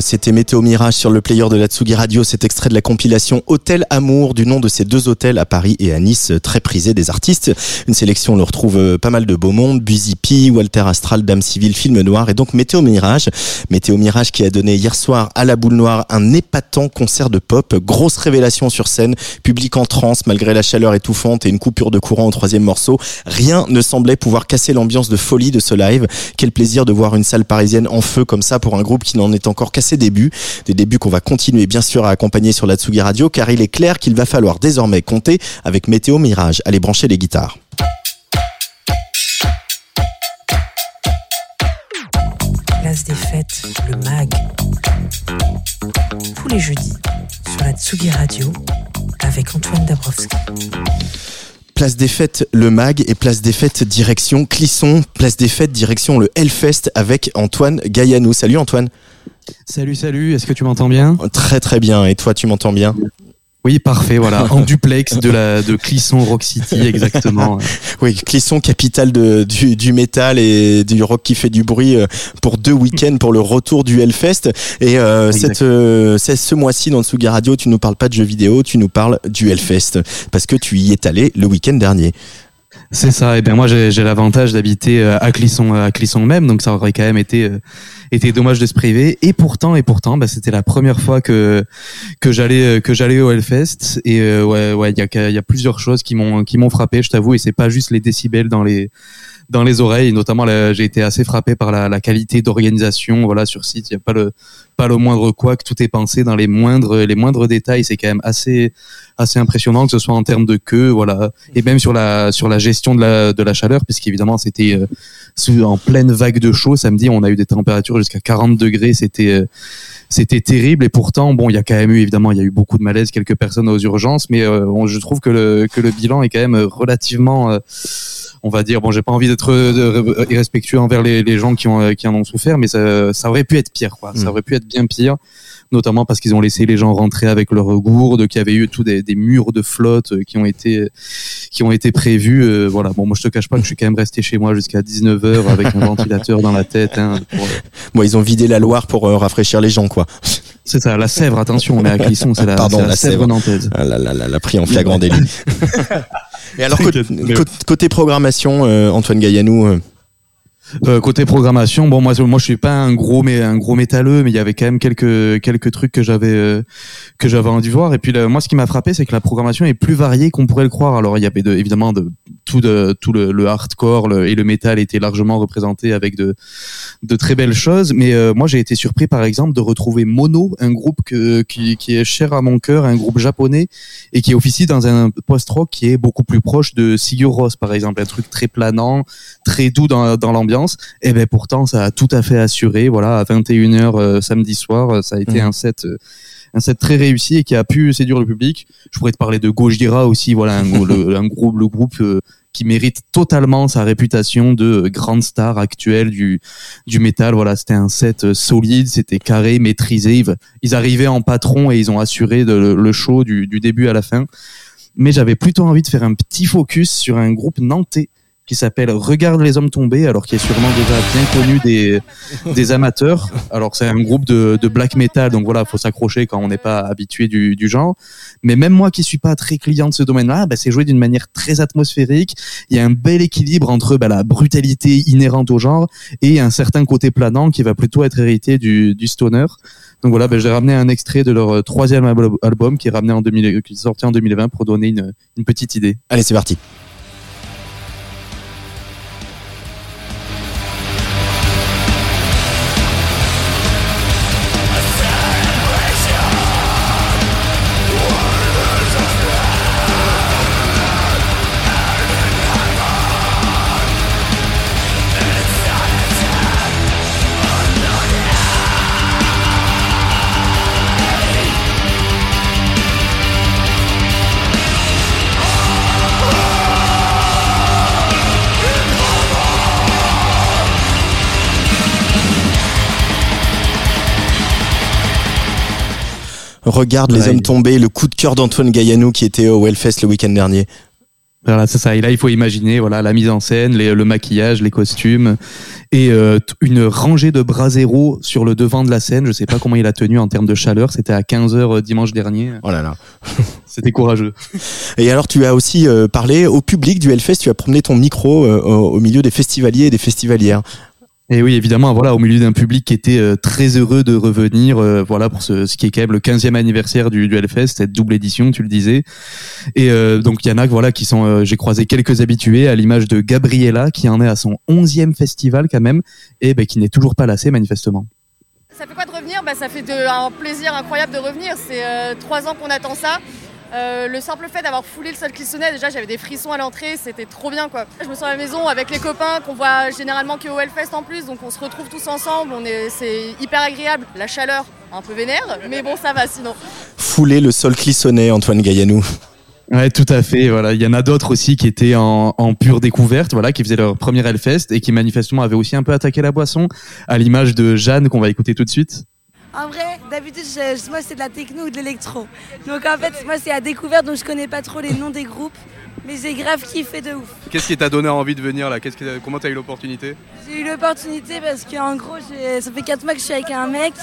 C'était Météo Mirage sur le player de la Tsugi Radio, cet extrait de la compilation Hôtel Amour, du nom de ces deux hôtels à Paris et à Nice, très prisés des artistes. Une sélection, on le retrouve euh, pas mal de beaux mondes, Buzy P, Walter Astral, Dame Civile, Film Noir et donc Météo Mirage. Météo Mirage qui a donné hier soir à la Boule Noire un épatant concert de pop, grosse révélation sur scène, public en transe malgré la chaleur étouffante et une coupure de courant au troisième morceau. Rien ne semblait pouvoir casser l'ambiance de folie de ce live. Quel plaisir de voir une salle parisienne en feu comme ça pour un groupe qui n'en est encore qu'à ses débuts. Des débuts qu'on va continuer bien sûr à accompagner sur la Tsugi Radio car il est clair qu'il va falloir désormais compter avec Météo Mirage. Allez brancher les guitares. Place des fêtes, le MAG. Tous les jeudis sur la Tsugi Radio avec Antoine Dabrowski. Place des fêtes le mag et place des fêtes direction Clisson, place des fêtes direction le Hellfest avec Antoine Gaillanou. Salut Antoine. Salut, salut, est-ce que tu m'entends bien? Très très bien. Et toi, tu m'entends bien? Oui, parfait, voilà. En duplex de, la, de Clisson Rock City, exactement. Oui, Clisson, capitale de, du, du métal et du rock qui fait du bruit euh, pour deux week-ends pour le retour du Hellfest. Et euh, cette, euh, c'est ce mois-ci dans le Suga Radio, tu nous parles pas de jeux vidéo, tu nous parles du Hellfest parce que tu y es allé le week-end dernier. C'est ça. Et bien moi, j'ai l'avantage d'habiter euh, à Clisson, à Clisson même, donc ça aurait quand même été euh, été dommage de se priver. Et pourtant, et pourtant, bah, c'était la première fois que que j'allais euh, que j'allais au Hellfest. Et euh, ouais, ouais, il y a y a plusieurs choses qui m'ont qui m'ont frappé, je t'avoue. Et c'est pas juste les décibels dans les dans les oreilles. Notamment, j'ai été assez frappé par la, la qualité d'organisation. Voilà, sur site, il y a pas le pas le moindre quoi, que tout est pensé dans les moindres les moindres détails. C'est quand même assez assez impressionnant que ce soit en termes de queue, voilà, et même sur la sur la gestion de la de la chaleur, puisqu'évidemment c'était euh, sous- en pleine vague de chaud samedi, on a eu des températures jusqu'à 40 degrés, c'était euh, c'était terrible. Et pourtant bon, il y a quand même eu évidemment il y a eu beaucoup de malaise, quelques personnes aux urgences, mais euh, on- je trouve que le que le bilan est quand même relativement euh, on va dire bon j'ai pas envie d'être irrespectueux envers les, les gens qui ont euh, qui en ont souffert mais ça, ça aurait pu être pire quoi. Ça aurait pu être bien pire notamment parce qu'ils ont laissé les gens rentrer avec leurs gourdes qu'il y avait eu tout des, des murs de flotte euh, qui ont été qui ont été prévus euh, voilà bon moi je te cache pas que je suis quand même resté chez moi jusqu'à 19h avec un ventilateur dans la tête hein, pour, euh, Bon, ils ont vidé la Loire pour euh, rafraîchir les gens, quoi. c'est ça la Sèvre attention on est à Clisson c'est la, Pardon, la la Sèvre, nantaise Ah là, la pris en flagrant délit. Et alors, côté, T'inquiète. côté- côté programmation, euh, Antoine Gaillanou, euh, côté programmation, bon moi moi je suis pas un gros mais un gros métalleux, mais il y avait quand même quelques quelques trucs que j'avais euh, que j'avais envie de voir. Et puis là, moi ce qui m'a frappé, c'est que la programmation est plus variée qu'on pourrait le croire. Alors il y avait de, évidemment de tout de tout le, le hardcore le- et le métal était largement représenté avec de de très belles choses. Mais euh, moi j'ai été surpris par exemple de retrouver Mono, un groupe que, qui qui est cher à mon cœur, un groupe japonais et qui officie dans un post-rock qui est beaucoup plus proche de Sigur Rós par exemple, un truc très planant, très doux dans, dans l'ambiance. Et ben pourtant, ça a tout à fait assuré. Voilà, à 21h euh, samedi soir, euh, ça a été Mhm. un set. euh, un set très réussi et qui a pu séduire le public. Je pourrais te parler de Gojira aussi, voilà, un, le, un groupe, le groupe qui mérite totalement sa réputation de grande star actuelle du du métal. Voilà, c'était un set euh, solide, c'était carré, maîtrisé. Ils, arrivaient en patron et ils ont assuré le show du, du début à la fin. Mais j'avais plutôt envie de faire un petit focus sur un groupe nantais qui s'appelle Regarde les hommes tombés, alors qui est sûrement déjà bien connu des, amateurs. Alors c'est un groupe de, black metal, donc voilà, faut s'accrocher quand on n'est pas habitué du, genre. Mais même moi qui suis pas très client de ce domaine-là, bah, c'est joué d'une manière très atmosphérique. Il y a un bel équilibre entre bah, la brutalité inhérente au genre et un certain côté planant qui va plutôt être hérité du, stoner. Donc voilà, bah, j'ai ramené un extrait de leur euh, troisième al- album qui est ramené en 2000, qui est sorti en 2020 pour donner une petite idée. allez, c'est parti. Regarde les hommes tombés, le coup de cœur d'Antoine Gaillanou qui était au Hellfest le week-end dernier. Voilà, c'est ça. Et là, il faut imaginer, voilà, la mise en scène, les- le maquillage, les costumes, et euh, une rangée de bras zéro sur le devant de la scène. Je sais pas comment il a tenu en termes de chaleur. C'était à 15 h dimanche dernier. Oh là là. C'était courageux. Et alors, tu as aussi euh, parlé au public du Hellfest, tu as promené ton micro euh, au, au milieu des festivaliers et des festivalières. Et oui, évidemment, voilà, au milieu d'un public qui était euh, très heureux de revenir, euh, voilà, pour ce, ce qui est quand même le 15e anniversaire du, du Hellfest, cette double édition, tu le disais. Et euh, donc, il y en a, voilà, qui sont, euh, j'ai croisé quelques habitués, à l'image de Gabriella, qui en est à son 11e festival quand même, et ben, qui n'est toujours pas lassé, manifestement. Ça fait quoi de revenir? Bah, Ça fait de- un plaisir incroyable de revenir. C'est euh, trois ans qu'on attend ça. Euh, le simple fait d'avoir foulé le sol Clissonnet, déjà j'avais des frissons à l'entrée, c'était trop bien quoi. Je me sens à la maison avec les copains qu'on voit généralement que au Hellfest en plus, donc on se retrouve tous ensemble, on est, c'est hyper agréable. La chaleur, un peu vénère, mais bon ça va sinon. Fouler le sol clissonnet, Antoine Gaillanou. Ouais, tout à fait. Voilà, il y en a d'autres aussi qui étaient en, en pure découverte, voilà, qui faisaient leur premier Hellfest et qui manifestement avaient aussi un peu attaqué la boisson, à l'image de Jeanne qu'on va écouter tout de suite. En vrai, d'habitude, moi c'est de la techno ou de l'électro. Donc en fait, moi c'est à découverte, donc je connais pas trop les noms des groupes. Mais j'ai grave kiffé de ouf. Qu'est-ce qui t'a donné envie de venir là? Qu'est-ce que- Comment t'as eu l'opportunité? J'ai eu l'opportunité parce qu'en gros, j'ai- ça fait 4 mois que je suis avec un mec.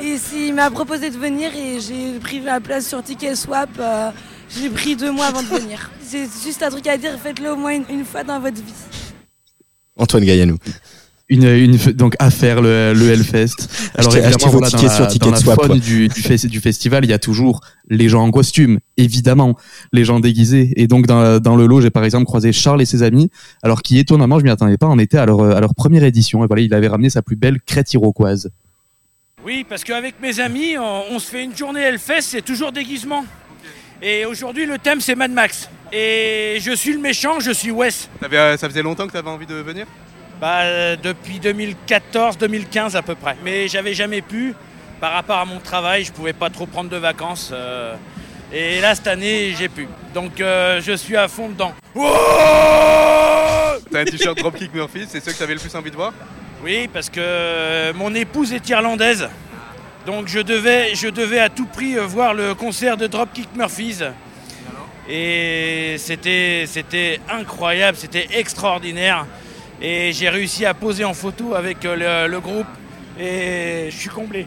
Et il m'a proposé de venir et j'ai pris ma place sur Ticket Swap. euh, j'ai pris deux mois avant de venir. C'est juste un truc à dire, faites-le au moins une, une fois dans votre vie. Antoine Gaillanou. Une, une, donc à faire le, le Hellfest. Alors achetez vos dans la, sur dans Ticket la Swap, faune du, du, fes- du festival, il y a toujours les gens en costume, évidemment, les gens déguisés. Et donc dans, dans le lot, j'ai par exemple croisé Charles et ses amis, alors qui étonnamment, je m'y attendais pas, en étaient à leur, à leur première édition. Et voilà, il avait ramené sa plus belle crête iroquoise. Oui, parce qu'avec mes amis, on, on se fait une journée Hellfest, c'est toujours déguisement. Et aujourd'hui, le thème, c'est Mad Max. Et je suis le méchant, je suis Wes. Euh, Ça faisait longtemps que t'avais envie de venir? Bah, euh, depuis 2014-2015 à peu près. Mais j'avais jamais pu. Par rapport à mon travail, je pouvais pas trop prendre de vacances. euh, et là, cette année, j'ai pu. Donc, euh, je suis à fond dedans. T'as un t-shirt Dropkick Murphys, c'est ceux que t'avais le plus envie de voir? Oui, parce que mon épouse est irlandaise. Donc je devais, je devais à tout prix voir le concert de Dropkick Murphys. Et c'était, c'était incroyable, c'était extraordinaire. Et j'ai réussi à poser en photo avec euh, le, le groupe. Et je suis comblé.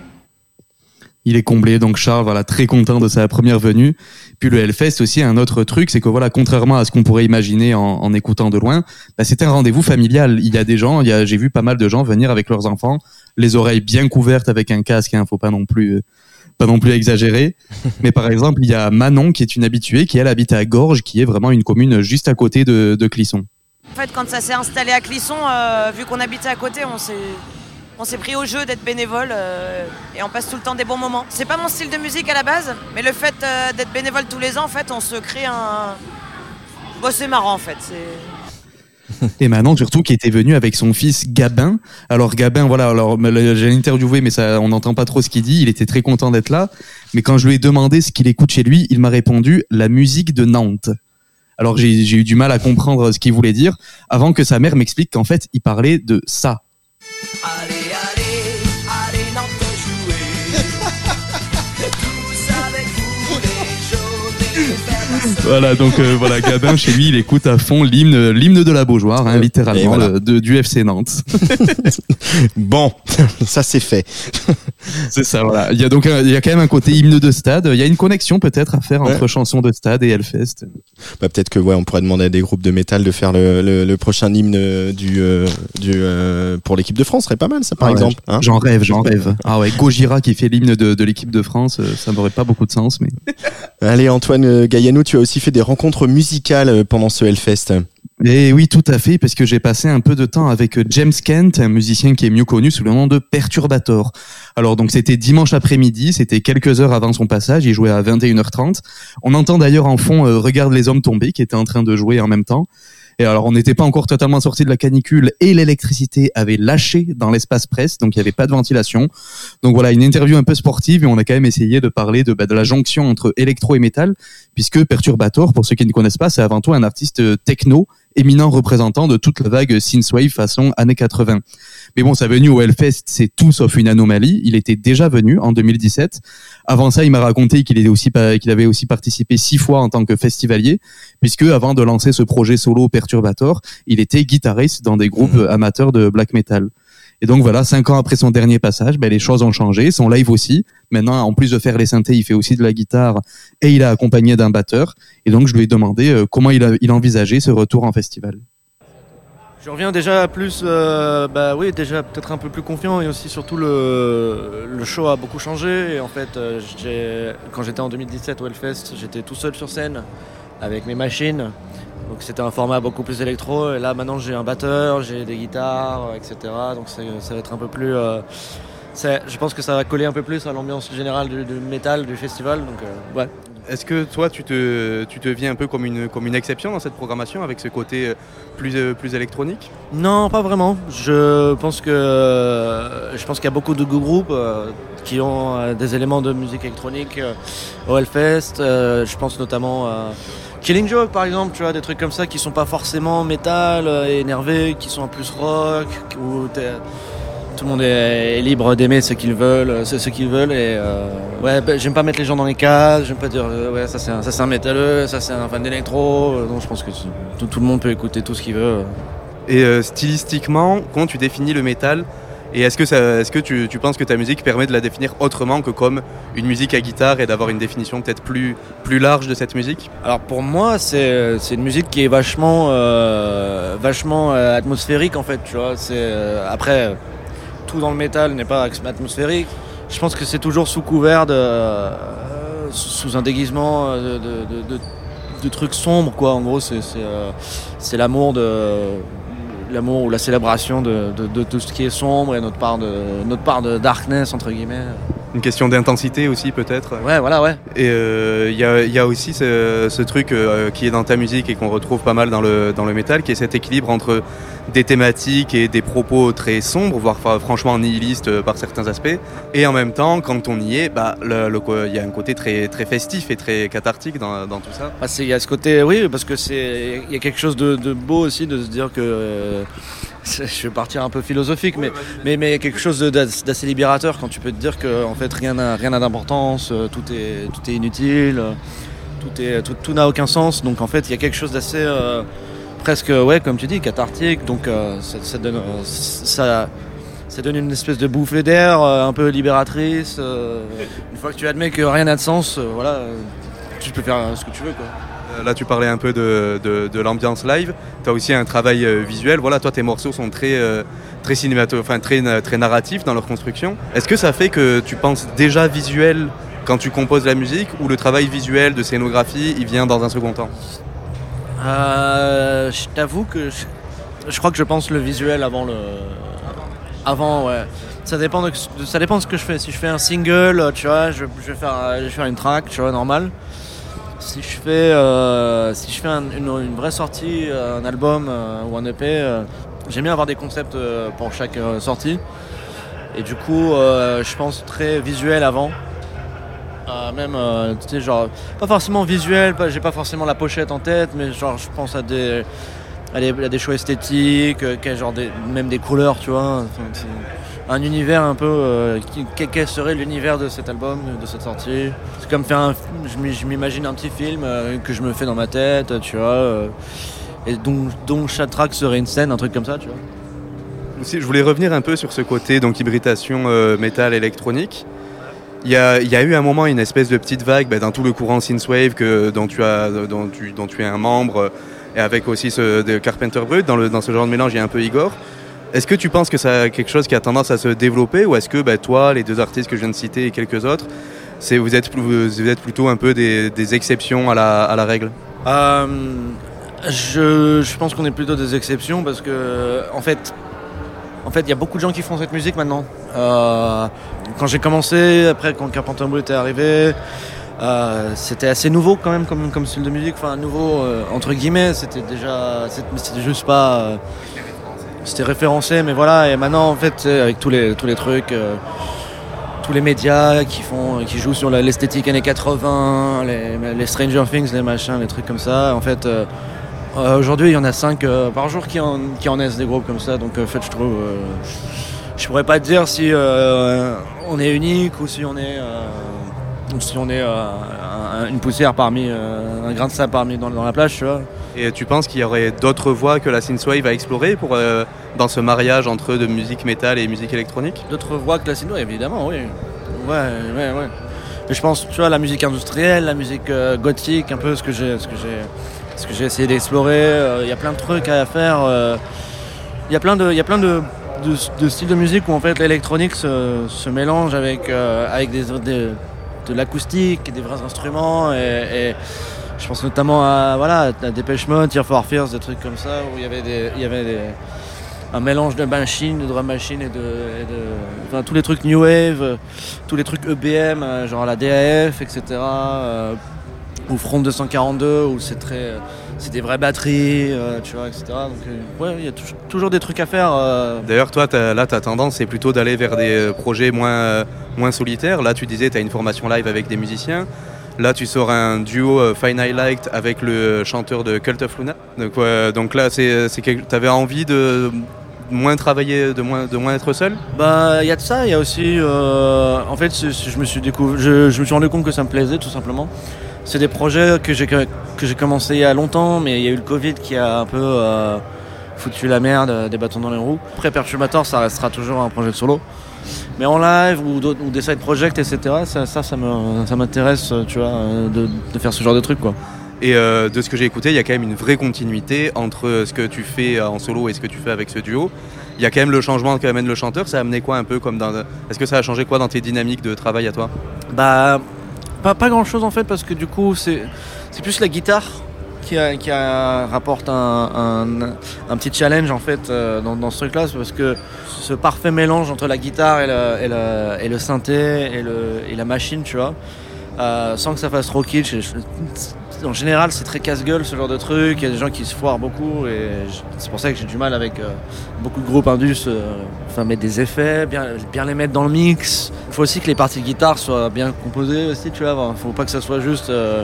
Il est comblé, donc Charles, voilà, très content de sa première venue. Puis le Hellfest aussi, un autre truc, c'est que voilà, contrairement à ce qu'on pourrait imaginer en, en écoutant de loin, bah, c'est un rendez-vous familial. Il y a des gens, il y a, j'ai vu pas mal de gens venir avec leurs enfants, les oreilles bien couvertes avec un casque, hein, faut pas non plus, euh, pas non plus exagérer. Mais par exemple, il y a Manon qui est une habituée, qui elle habite à Gorges, qui est vraiment une commune juste à côté de, de Clisson. En fait, quand ça s'est installé à Clisson, euh, vu qu'on habitait à côté, on s'est, on s'est pris au jeu d'être bénévole euh, et on passe tout le temps des bons moments. C'est pas mon style de musique à la base, mais le fait euh, d'être bénévole tous les ans, en fait, on se crée un. Bon, c'est marrant en fait. Et Manon surtout qui était venue avec son fils Gabin. Alors Gabin, voilà, alors j'ai interviewé, mais on n'entend pas trop ce qu'il dit. Il était très content d'être là, mais quand je lui ai demandé ce qu'il écoute chez lui, il m'a répondu la musique de Nantes. Alors j'ai eu du mal à comprendre ce qu'il voulait dire, avant que sa mère m'explique qu'en fait il parlait de ça. Voilà, donc euh, voilà, Gabin chez lui, il écoute à fond l'hymne, l'hymne de la Beaujoire, hein, littéralement, voilà. le- de, du FC Nantes. Bon, ça c'est fait. C'est ça, voilà. Il y a donc un- il y a quand même un côté hymne de stade. Il y a une connexion peut-être à faire entre chansons de stade et Hellfest. Bah, peut-être que ouais, on pourrait demander à des groupes de métal de faire le, le, le prochain hymne du, euh, du euh, pour l'équipe de France, ce serait pas mal ça par Ah ouais, exemple. hein J'en rêve, j'en rêve. Ah ouais, Gojira qui fait l'hymne de, de l'équipe de France, ça n'aurait pas beaucoup de sens, mais. Allez Antoine euh, Gaillanou, tu as aussi fait des rencontres musicales euh, pendant ce Hellfest. Et oui, tout à fait, parce que j'ai passé un peu de temps avec euh, James Kent, un musicien qui est mieux connu sous le nom de Perturbator. Alors donc c'était dimanche après-midi, c'était quelques heures avant son passage, il jouait à 21h30. On entend d'ailleurs en fond euh, Regarde les hommes tombés qui était en train de jouer en même temps. Et alors on n'était pas encore totalement sorti de la canicule et l'électricité avait lâché dans l'espace presse, donc il n'y avait pas de ventilation. Donc voilà, une interview un peu sportive et on a quand même essayé de parler de, bah, de la jonction entre électro et métal, puisque Perturbator, pour ceux qui ne connaissent pas, c'est avant tout un artiste techno éminent représentant de toute la vague synthwave façon années 80. Mais bon, sa venue au Hellfest, c'est tout sauf une anomalie. Il était déjà venu en 2017. Avant ça, il m'a raconté qu'il était aussi pas- qu'il avait aussi participé six fois en tant que festivalier, puisque avant de lancer ce projet solo Perturbator, il était guitariste dans des groupes amateurs de black metal. Et donc voilà, cinq ans après son dernier passage, ben, les choses ont changé. Son live aussi. Maintenant, en plus de faire les synthés, il fait aussi de la guitare et il est accompagné d'un batteur. Et donc, je lui ai demandé euh, comment il, a, il envisageait ce retour en festival. Je reviens déjà plus, euh, bah oui, déjà peut-être un peu plus confiant et aussi surtout le, le show a beaucoup changé. Et en fait, euh, quand j'étais en 2017 au Hellfest, j'étais tout seul sur scène avec mes machines. Donc c'était un format beaucoup plus électro. Et là maintenant j'ai un batteur, j'ai des guitares, etc. Donc ça va être un peu plus. euh, je pense que ça va coller un peu plus à l'ambiance générale du, métal du festival. Donc ouais. Est-ce que toi, tu te, tu te vis un peu comme une, comme une exception dans cette programmation avec ce côté euh, plus, euh, plus électronique? Non, pas vraiment. Je pense que je pense qu'il y a beaucoup de groupes euh, qui ont euh, des éléments de musique électronique euh, au Hellfest. Euh, je pense notamment à Killing Joke par exemple, tu vois, des trucs comme ça qui sont pas forcément métal, euh, énervés, qui sont en plus rock, t'es- tout le monde est libre d'aimer ce qu'ils veulent, euh, ce, ce qu'ils veulent. Et euh, ouais, bah, j'aime pas mettre les gens dans les cases. J'aime pas dire euh, ouais ça c'est un, ça c'est un métalleux, ça c'est un fan d'électro. Donc je pense que tout, tout le monde peut écouter tout ce qu'il veut. Et euh, stylistiquement, comment tu définis le métal Et est-ce que, ça, est-ce que tu, tu penses que ta musique permet de la définir autrement que comme une musique à guitare et d'avoir une définition peut-être plus, plus large de cette musique? Alors pour moi, c'est c'est une musique qui est vachement, vachement atmosphérique en fait. Tu vois, c'est après tout dans le métal n'est pas atmosphérique. Je pense que c'est toujours sous couvert de, euh, sous un déguisement euh, de, de, de- trucs sombres quoi. En gros, c'est euh, l'amour de l'amour ou la célébration de, tout ce qui est sombre et notre part de notre part de darkness entre guillemets. Une question d'intensité aussi peut-être Ouais, voilà, ouais. Et euh, il y, a, il y a aussi ce, ce truc qui est dans ta musique et qu'on retrouve pas mal dans le, dans le métal, qui est cet équilibre entre des thématiques et des propos très sombres, voire franchement nihilistes euh, par certains aspects. Et en même temps, quand on y est, bah, il y a un côté très, très festif et très cathartique dans, dans tout ça. Ah, c'est- Il y a ce côté, oui, parce que c'est, il y a quelque chose de, de beau aussi de se dire que, euh, je vais partir un peu philosophique, mais, mais, mais il y a quelque chose d'assez libérateur quand tu peux te dire que en fait rien n'a rien d'importance, euh, tout est, tout est inutile, tout est, tout, tout n'a aucun sens. Donc en fait il y a quelque chose d'assez euh, presque, ouais, comme tu dis, cathartique. Donc euh, ça, ça donne, euh, ça, donne une espèce de bouffée d'air euh, un peu libératrice. une fois que tu admets que rien n'a de sens, voilà, tu peux faire ce que tu veux Là, tu parlais un peu de, l'ambiance live. Tu as aussi un travail visuel. Voilà, toi, tes morceaux sont très, très, très, très narratifs dans leur construction. Est-ce que ça fait que tu penses déjà visuel quand tu composes la musique ou le travail visuel de scénographie, il vient dans un second temps? Euh, je t'avoue que je, crois que je pense le visuel avant le. Avant, ouais. Ça dépend de, ça dépend ce que je fais. Si je fais un single, tu vois, je, vais faire, euh, je vais faire une track, tu vois, normal. Si je fais, euh, si je fais un- une, une vraie sortie, euh, un album euh, ou un EP, euh, j'aime bien avoir des concepts euh, pour chaque euh, sortie. Et du coup, euh, je pense très visuel avant. Même, euh, tu sais, genre, pas forcément visuel, j'ai pas forcément la pochette en tête, mais genre, je pense à des, à des, choix esthétiques, euh, genre des, même des couleurs, tu vois. Un univers un peu. euh, quel, serait l'univers de cet album, de cette sortie? C'est comme faire un. Je m'i- je m'imagine un petit film que je me fais dans ma tête, tu vois. et dont, dont chaque track serait une scène, un truc comme ça, tu vois. Je voulais revenir un peu sur ce côté donc hybridation euh, métal électronique. Il y, a, y a eu un moment une espèce de petite vague bah, dans tout le courant synthwave que dont tu es un membre et avec aussi Carpenter Brut dans ce genre de mélange il y a un peu Igor. Est-ce que tu penses que ça quelque chose qui a tendance à se développer ou est-ce que bah, toi les deux artistes que je viens de citer et quelques autres c'est vous êtes plutôt un peu des, exceptions à la, à la règle? Euh, je, je pense qu'on est plutôt des exceptions parce que en fait, en fait, il y a beaucoup de gens qui font cette musique maintenant. Euh, quand j'ai commencé, après quand Carpenter Brut est arrivé, euh, c'était assez nouveau quand même comme, comme style de musique. Enfin, nouveau euh, entre guillemets, c'était déjà, c'était juste pas, c'était référencé, mais voilà. Et maintenant, en fait, avec tous les trucs. tous les médias qui font, qui jouent sur l'esthétique années 80, les, Stranger Things, les machins, les trucs comme ça. En fait, Euh, Aujourd'hui, il y en a 5 par jour qui en, qui en naissent des groupes comme ça. Donc, en fait, je trouve. euh, je, pourrais pas te dire si euh, on est unique ou si on est. euh, ou si on est euh, un- une poussière parmi. euh, un grain de sable parmi dans, dans la plage, tu vois. Et tu penses qu'il y aurait d'autres voies que la synthwave à explorer pour, euh, dans ce mariage entre de musique métal et musique électronique? D'autres voix que la synthwave, évidemment, oui. Ouais, ouais, ouais. Mais je pense, tu vois, la musique industrielle, la musique euh, gothique, un peu ce que j'ai, ce que j'ai, ce que j'ai essayé d'explorer. euh, Il y a plein de trucs à faire. euh, Il y a plein de, y a plein de, styles de musique où en fait l'électronique se, mélange avec, euh, avec de l'acoustique, des vrais instruments et, je pense notamment à voilà à Dépêche Mode, Fears, des trucs comme ça où il y avait y avait un mélange de machines, de drum machine et de, enfin, tous les trucs new wave, tous les trucs EBM, genre la DAF, etc. ou Front 242 où c'est très, euh, c'est des vraies batteries, euh, tu vois, etc. Donc euh, ouais, il y a tou- toujours des trucs à faire. euh, D'ailleurs, toi, là, ta tendance, c'est plutôt d'aller vers des projets moins, euh, moins solitaires. Là, tu disais, tu as une formation live avec des musiciens. Là, tu sors un duo Fine Highlight avec le chanteur de Cult of Luna. Donc, donc là, c'est, c'est quelque... tu avais envie de moins travailler, de moins, de moins être seul? Bah, il y a de ça, il y a aussi. euh, en fait, c'est- c'est- je me suis découvert, je, je me suis rendu compte que ça me plaisait, tout simplement. C'est des projets que j'ai que j'ai commencé il y a longtemps, mais il y a eu le Covid qui a un peu euh, foutu la merde, euh, des bâtons dans les roues. Après, Perturbator, ça restera toujours un projet solo. Mais en live ou, ou des side projects, etc., ça, ça, ça me- ça m'intéresse, tu vois, euh, de, de faire ce genre de trucs, quoi. Et euh, de ce que j'ai écouté, il y a quand même une vraie continuité entre euh, ce que tu fais en solo et ce que tu fais avec ce duo. Il y a quand même le changement qu'amène le chanteur. Ça a amené quoi un peu comme dans. Est-ce que ça a changé quoi dans tes dynamiques de travail à toi? Bah, pas, pas grand chose en fait, parce que du coup, c'est plus la guitare qui, qui rapporte un, un- petit challenge en fait euh, dans, ce truc-là, parce que ce parfait mélange entre la guitare et et le synthé et, le, et la machine, tu vois, euh, sans que ça fasse trop kitsch. en général, c'est très casse-gueule ce genre de truc. Il y a des gens qui se foirent beaucoup et c'est pour ça que j'ai du mal avec euh, beaucoup de groupes indus. euh, enfin, mettre des effets, bien, bien les mettre dans le mix. Il faut aussi que les parties de guitare soient bien composées aussi, tu vois. Il faut pas que ça soit juste, euh,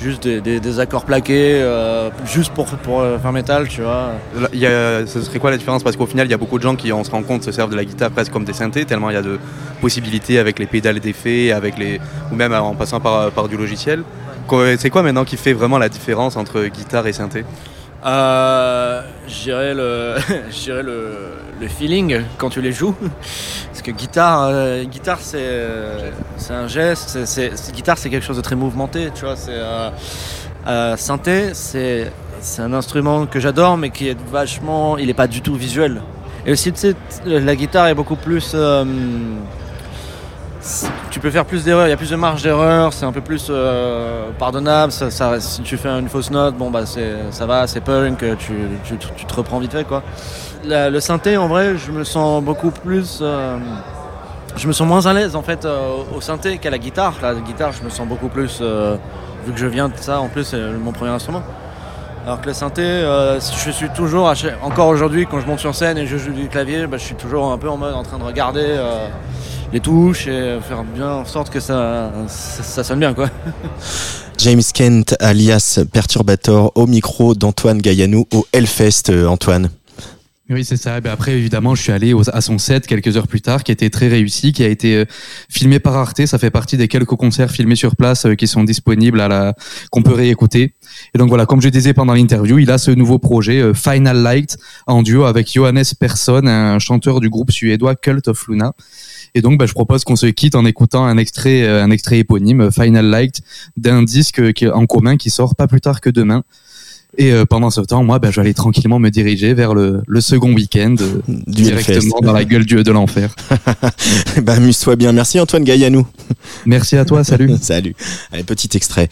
juste des, des- des accords plaqués, euh, juste pour, pour euh, faire métal, tu vois. Il y a- ce serait quoi la différence? Parce qu'au final, il y a beaucoup de gens qui, on se rend compte, se servent de la guitare presque comme des synthés, tellement il y a de possibilités avec les pédales d'effet, avec les, ou même en passant par, par du logiciel. C'est quoi maintenant qui fait vraiment la différence entre guitare et synthé? Euh, je dirais le, le, le feeling quand tu les joues. Parce que guitare, euh, guitare c'est, euh, un geste. C'est- guitare, c'est quelque chose de très mouvementé. Tu vois, c'est euh, euh, synthé, c'est, c'est un instrument que j'adore, mais qui est vachement, il est pas du tout visuel. Et aussi, tu sais, la guitare est beaucoup plus. Euh, tu peux faire plus d'erreurs, il y a plus de marge d'erreur, c'est un peu plus euh, pardonnable. Si tu fais une fausse note, bon bah ça va, c'est punk, tu, tu, tu te reprends vite fait quoi. Le synthé, en vrai, je me sens beaucoup plus, euh, je me sens moins à l'aise en fait euh, au synthé qu'à la guitare. La guitare, je me sens beaucoup plus, euh, vu que je viens de ça, en plus c'est mon premier instrument. Alors que le synthé, euh, je suis toujours, encore aujourd'hui, quand je monte sur scène et je joue du clavier, bah, je suis toujours un peu en mode en train de regarder euh, les touches et faire bien en sorte que ça, ça, ça sonne bien quoi. James Kent, alias Perturbator, au micro d'Antoine Gaillanou au Hellfest, euh, Antoine. Oui, c'est ça. Ben après, évidemment, je suis allé à son set quelques heures plus tard, qui était très réussi, qui a été euh, filmé par Arte. Ça fait partie des quelques concerts filmés sur place euh, qui sont disponibles à la, qu'on peut réécouter. Et donc voilà, comme je disais pendant l'interview, il a ce nouveau projet euh, Final Light en duo avec Johannes Persson, un chanteur du groupe suédois Cult of Luna. Et donc, ben, je propose qu'on se quitte en écoutant un extrait, euh, un extrait éponyme, euh, Final Light, d'un disque qui, en commun qui sort pas plus tard que demain. Et euh, pendant ce temps, moi, ben, je vais aller tranquillement me diriger vers le, le second week-end, euh, directement dans la gueule du, de l'enfer. bah, amuse-toi bien. Merci Antoine Gaillanou. Merci à toi, salut. salut. Allez, petit extrait.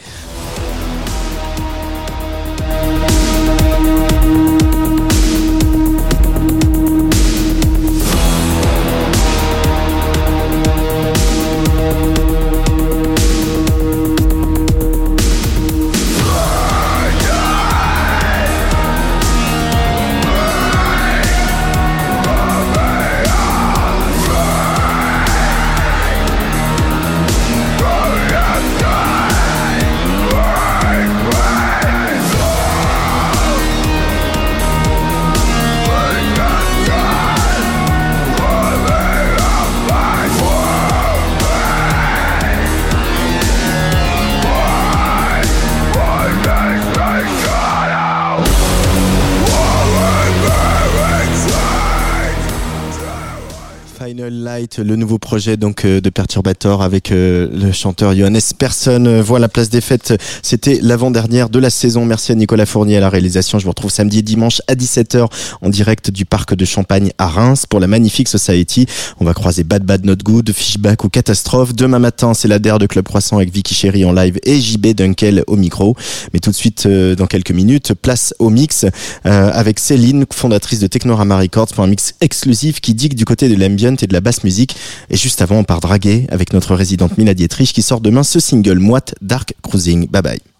Le nouveau projet donc euh, de Perturbator avec euh, le chanteur Johannes Persson. Euh, Voilà, place des fêtes. C'était l'avant-dernière de la saison. Merci à Nicolas Fournier à la réalisation. Je vous retrouve samedi et dimanche à 17h en direct du parc de Champagne à Reims pour la Magnifique Society. On va croiser Bad Bad Not Good, Fishback ou Catastrophe. Demain matin, c'est la DER de Club Croissant avec Vicky Chéri en live et JB Dunkel au micro. Mais tout de suite, dans quelques minutes, place au mix avec Céline, fondatrice de Technorama Records pour un mix exclusif qui digue du côté de l'ambient et de la basse musique. Et juste avant, on part draguer avec notre résidente Mila Dietrich qui sort demain ce single moite Dark Cruising. Bye bye.